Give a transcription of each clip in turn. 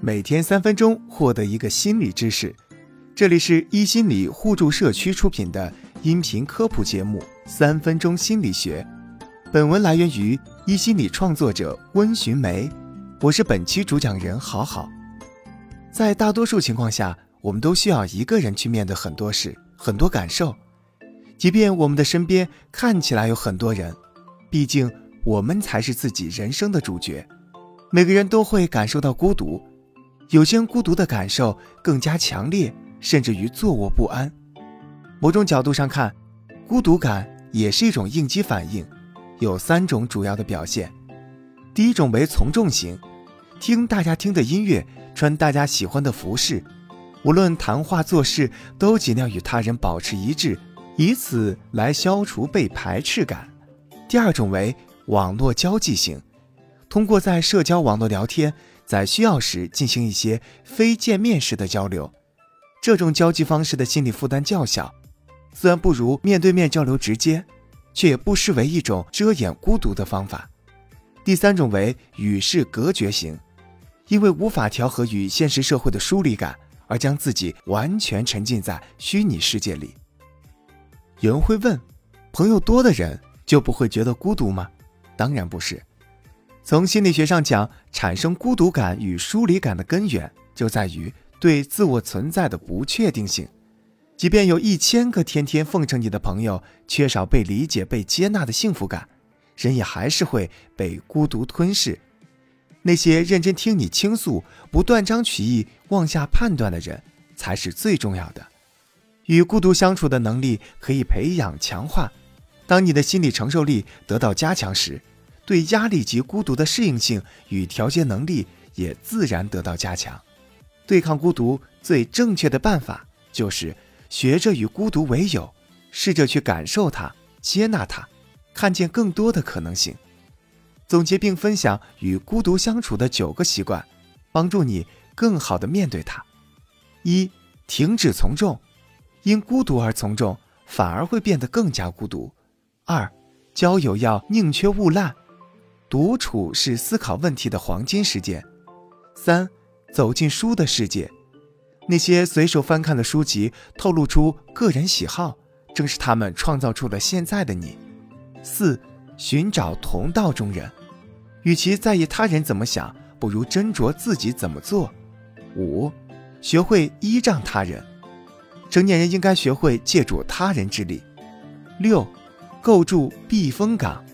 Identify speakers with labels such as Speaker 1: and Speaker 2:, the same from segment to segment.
Speaker 1: 每天三分钟，获得一个心理知识。这里是一心理互助社区出品的音频科普节目《三分钟心理学》。本文来源于一心理创作者温寻梅，我是本期主讲人好好。在大多数情况下，我们都需要一个人去面对很多事、很多感受，即便我们的身边看起来有很多人，毕竟我们才是自己人生的主角。每个人都会感受到孤独。有些孤独的感受更加强烈，甚至于坐卧不安。某种角度上看，孤独感也是一种应激反应，有三种主要的表现。第一种为从众型，听大家听的音乐，穿大家喜欢的服饰，无论谈话做事都尽量与他人保持一致，以此来消除被排斥感。第二种为网络交际型，通过在社交网络聊天。在需要时进行一些非见面式的交流，这种交际方式的心理负担较小，虽然不如面对面交流直接，却也不失为一种遮掩孤独的方法。第三种为与世隔绝型，因为无法调和与现实社会的疏离感，而将自己完全沉浸在虚拟世界里。有人会问，朋友多的人就不会觉得孤独吗？当然不是。从心理学上讲，产生孤独感与疏离感的根源就在于对自我存在的不确定性。即便有一千个天天奉承你的朋友，缺少被理解、被接纳的幸福感，人也还是会被孤独吞噬。那些认真听你倾诉、不断章取义、妄下判断的人，才是最重要的。与孤独相处的能力可以培养、强化。当你的心理承受力得到加强时，对压力及孤独的适应性与调节能力也自然得到加强。对抗孤独最正确的办法就是学着与孤独为友，试着去感受它、接纳它，看见更多的可能性。总结并分享与孤独相处的九个习惯，帮助你更好的面对它。一、停止从众，因孤独而从众，反而会变得更加孤独。二、交友要宁缺毋滥。独处是思考问题的黄金时间。三，走进书的世界，那些随手翻看的书籍透露出个人喜好，正是他们创造出了现在的你。四，寻找同道中人，与其在意他人怎么想，不如斟酌自己怎么做。五，学会依仗他人，成年人应该学会借助他人之力。六，构筑避风港。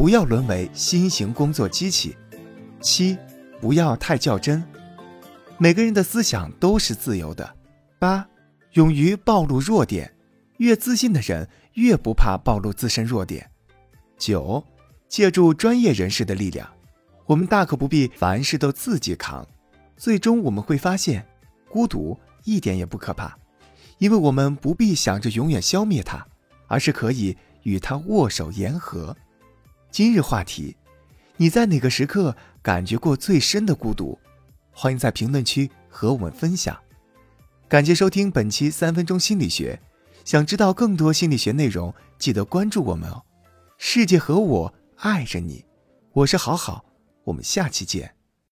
Speaker 1: 不要沦为新型工作机器。七，不要太较真。每个人的思想都是自由的。八，勇于暴露弱点。越自信的人越不怕暴露自身弱点。九，借助专业人士的力量。我们大可不必凡事都自己扛。最终我们会发现，孤独一点也不可怕，因为我们不必想着永远消灭它，而是可以与它握手言和。今日话题：你在哪个时刻感觉过最深的孤独？欢迎在评论区和我们分享。感谢收听本期三分钟心理学。想知道更多心理学内容，记得关注我们哦。世界和我爱着你，我是好好，我们下期见。